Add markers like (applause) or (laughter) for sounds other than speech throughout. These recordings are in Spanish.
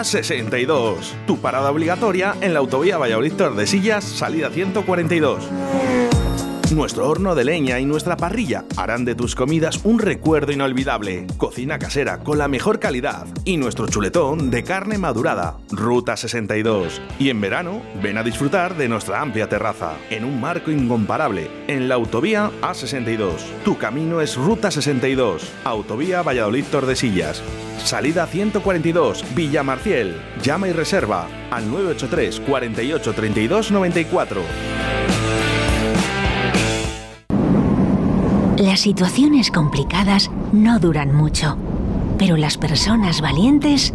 A62. Tu parada obligatoria en la autovía Valladolid Tordesillas, salida 142. Nuestro horno de leña y nuestra parrilla harán de tus comidas un recuerdo inolvidable. Cocina casera con la mejor calidad y nuestro chuletón de carne madurada. Ruta 62. Y en verano, ven a disfrutar de nuestra amplia terraza, en un marco incomparable, en la autovía A62. Tu camino es Ruta 62. Autovía Valladolid Tordesillas. Salida 142, Villa Marciel. Llama y reserva al 983 48 32 94. Las situaciones complicadas no duran mucho, pero las personas valientes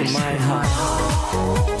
breaking my heart.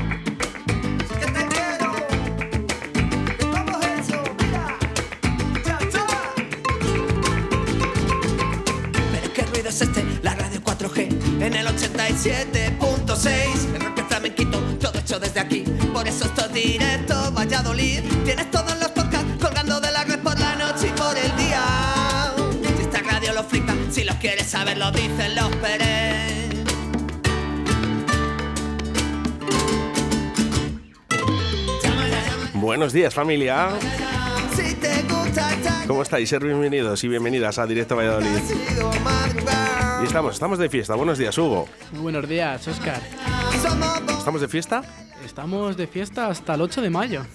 En el 87.6 El rock flamenquito, todo hecho desde aquí. Por eso esto es directo, Valladolid. Tienes todos los podcasts colgando de la red por la noche y por el día. Si esta radio lo flipa, si los quieres saber lo dicen los Pérez Buenos días, familia. ¿Cómo estáis? Ser bienvenidos y bienvenidas a Directo Valladolid. Y estamos, estamos de fiesta. Buenos días, Hugo. Muy buenos días, Oscar. ¿Estamos de fiesta? Estamos de fiesta hasta el 8 de mayo.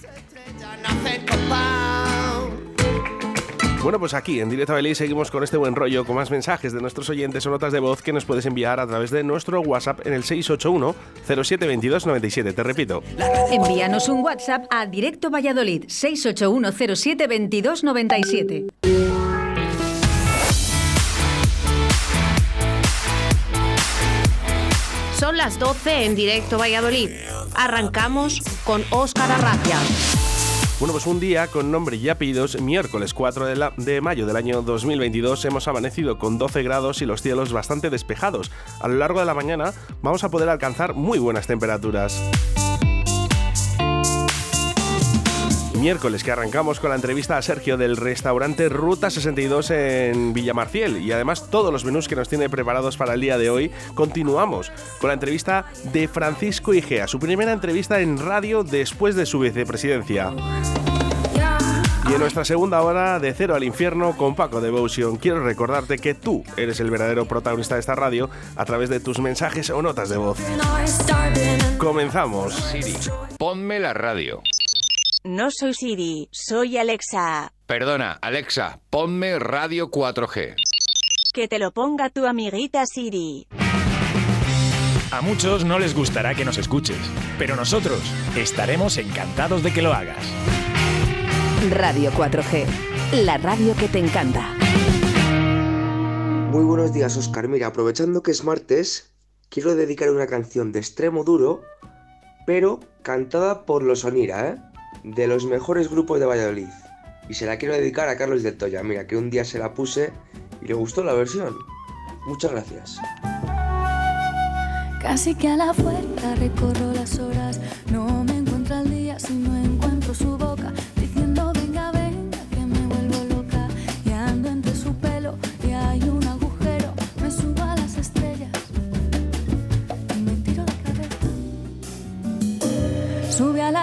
Bueno, pues aquí en Directo Valladolid seguimos con este buen rollo, con más mensajes de nuestros oyentes o notas de voz que nos puedes enviar a través de nuestro WhatsApp en el 681 072297. Te repito, Envíanos un WhatsApp a Directo Valladolid 681072297. Son las 12 en directo Valladolid. Arrancamos con Óscar Arracia. Bueno, pues un día con nombre y apellidos, miércoles 4 de, de mayo del año 2022, hemos amanecido con 12 grados y los cielos bastante despejados. A lo largo de la mañana vamos a poder alcanzar muy buenas temperaturas. Miércoles que arrancamos con la entrevista a Sergio del restaurante Ruta 62 en Villamarciel y además todos los menús que nos tiene preparados para el día de hoy. Continuamos con la entrevista de Francisco Igea, su primera entrevista en radio después de su vicepresidencia. Y en nuestra segunda hora de Cero al Infierno con Paco Devotion, quiero recordarte que tú eres el verdadero protagonista de esta radio a través de tus mensajes o notas de voz. Comenzamos. Siri, ponme la radio. No soy Siri, soy Alexa. Perdona, Alexa, ponme radio 4G. Que te lo ponga tu amiguita Siri. A muchos no les gustará que nos escuches, pero nosotros estaremos encantados de que lo hagas. Radio 4G, la radio que te encanta. Muy buenos días, Oscar. Mira, aprovechando que es martes, quiero dedicar una canción de extremo duro, pero cantada por los Onira, ¿eh? de los mejores grupos de Valladolid. Y se la quiero dedicar a Carlos del Toya. Mira, que un día se la puse y le gustó la versión. Muchas gracias.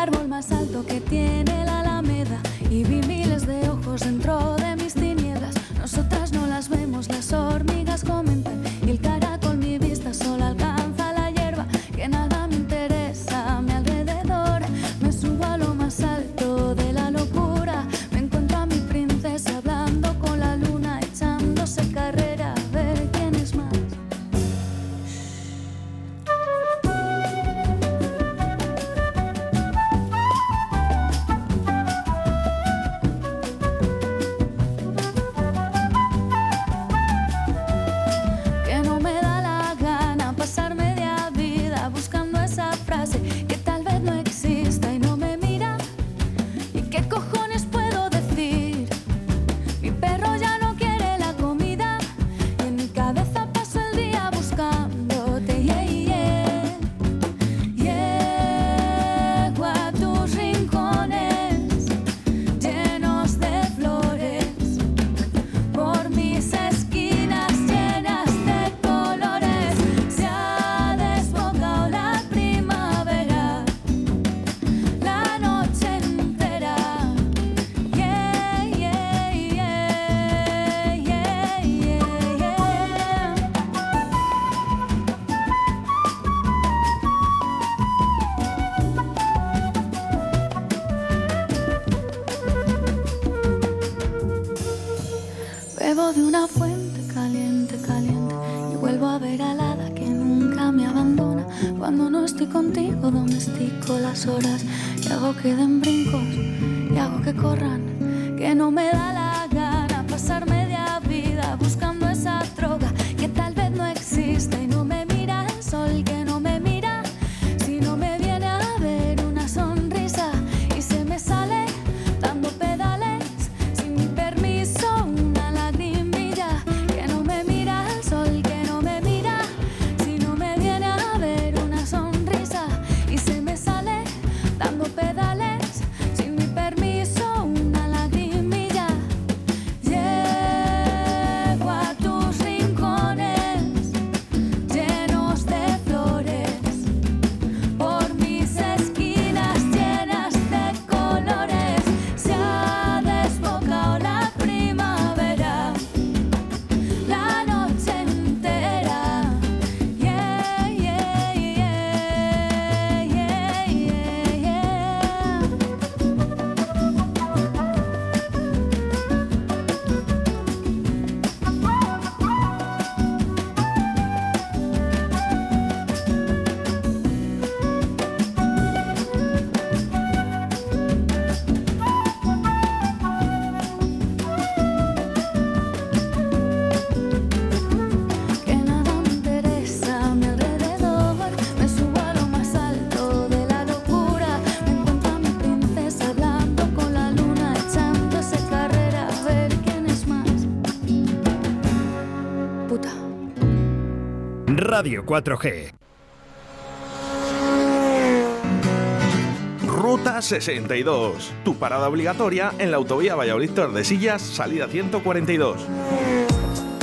árbol más alto que tiene la Las horas y hago que den brincos y hago que corran, que no me da la Radio 4G. Ruta 62, tu parada obligatoria en la autovía Valladolid Tordesillas, salida 142.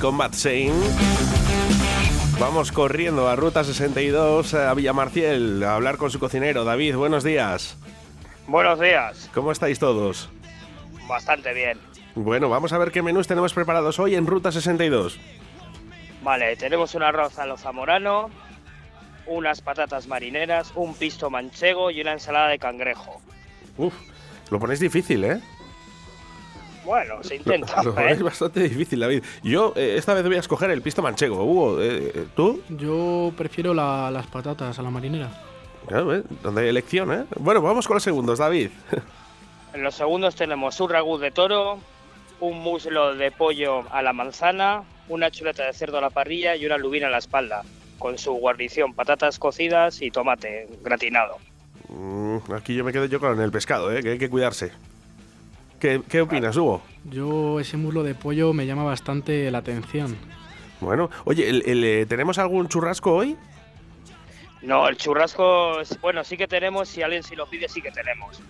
con Matt Shane. Vamos corriendo a Ruta 62 eh, a Villamarciel a hablar con su cocinero. David, buenos días. Buenos días. ¿Cómo estáis todos? Bastante bien. Bueno, vamos a ver qué menús tenemos preparados hoy en Ruta 62. Vale, tenemos un arroz a lo zamorano, unas patatas marineras, un pisto manchego y una ensalada de cangrejo. Uf, lo ponéis difícil, ¿eh? Bueno, se intenta. Lo ¿eh? ponéis bastante difícil, David. Yo eh, esta vez voy a escoger el pisto manchego. Hugo, eh, ¿tú? Yo prefiero la- las patatas a la marinera. Claro, ¿eh? Donde hay elección, ¿eh? Bueno, vamos con los segundos, David. (laughs) En los segundos tenemos un ragú de toro, un muslo de pollo a la manzana, una chuleta de cerdo a la parrilla y una lubina a la espalda, con su guarnición, patatas cocidas y tomate gratinado. Mm, aquí yo me quedo yo con el pescado, ¿eh? Que hay que cuidarse. ¿Qué, qué opinas, Hugo? Yo ese muslo de pollo me llama bastante la atención. Bueno, oye, el- el, eh, ¿tenemos algún churrasco hoy? No, el churrasco, es- bueno, sí que tenemos, si alguien si lo pide, sí que tenemos.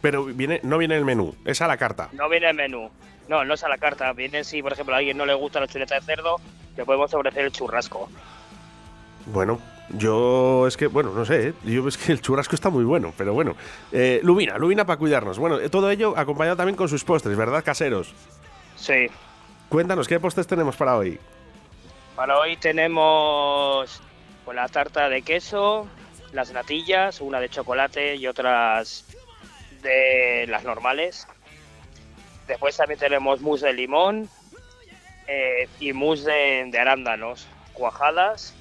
Pero viene, no viene en el menú, es a la carta. No viene el menú. No, no es a la carta. Viene si, por ejemplo, a alguien no le gusta la chuleta de cerdo, le podemos ofrecer el churrasco. Bueno, yo es que, bueno, no sé, ¿eh? yo es que el churrasco está muy bueno, pero bueno. Eh, Lubina, Lubina para cuidarnos. Bueno, eh, todo ello acompañado también con sus postres, ¿verdad, caseros? Sí. Cuéntanos, ¿qué postres tenemos para hoy? Para hoy tenemos pues, la tarta de queso, las natillas, una de chocolate y otras de las normales. Después también tenemos mousse de limón eh, y mousse de, de arándanos, cuajadas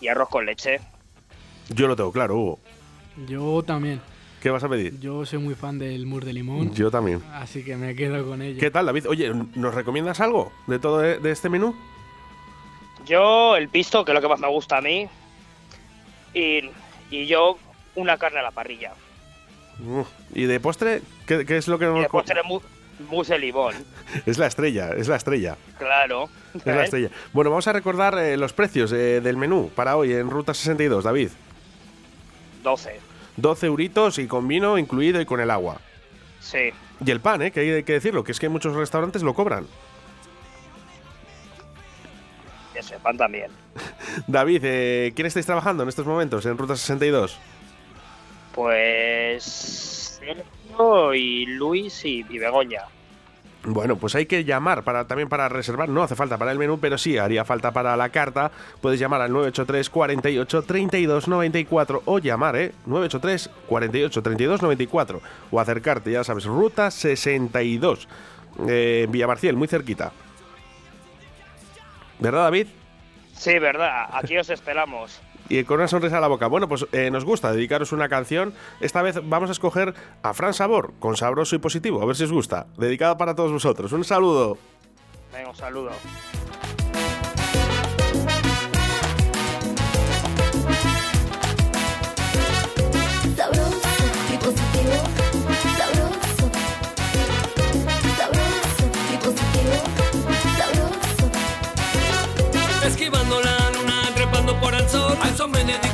y arroz con leche. Yo lo tengo claro, Hugo. Yo también. ¿Qué vas a pedir? Yo soy muy fan del mousse de limón. Yo también. Así que me quedo con ello. ¿Qué tal, David? Oye, ¿nos recomiendas algo de todo de este menú? Yo el pisto, que es lo que más me gusta a mí, y, y yo una carne a la parrilla. ¿Y de postre? ¿Qué, qué es lo que Y nos tenemos mousse de limón, Es la estrella, es la estrella. claro. Es la estrella. Bueno, vamos a recordar eh, los precios eh, del menú para hoy en Ruta 62, David. 12, 12 euritos y con vino incluido y con el agua. sí. Y el pan, ¿eh? que hay que decirlo, que es que muchos restaurantes lo cobran. Y ese pan también. (laughs) David, eh, ¿quién estáis trabajando en estos momentos en Ruta 62? Pues Y Luis y, y Begoña. Bueno, pues hay que llamar para también para reservar. No hace falta para el menú, pero sí haría falta para la carta. Puedes llamar al 983 48 32 94 o llamar, ¿eh? 983 48 32 94 o acercarte, ya sabes, ruta 62 eh, Villa Marcial, muy cerquita. ¿Verdad, David? Sí, verdad, aquí os esperamos. Y con una sonrisa a la boca. Bueno, pues eh, nos gusta dedicaros una canción. Esta vez vamos a escoger a Fran Sabor, con sabroso y positivo. A ver si os gusta. Dedicada para todos vosotros. Un saludo. Venga, un saludo. Por el sol.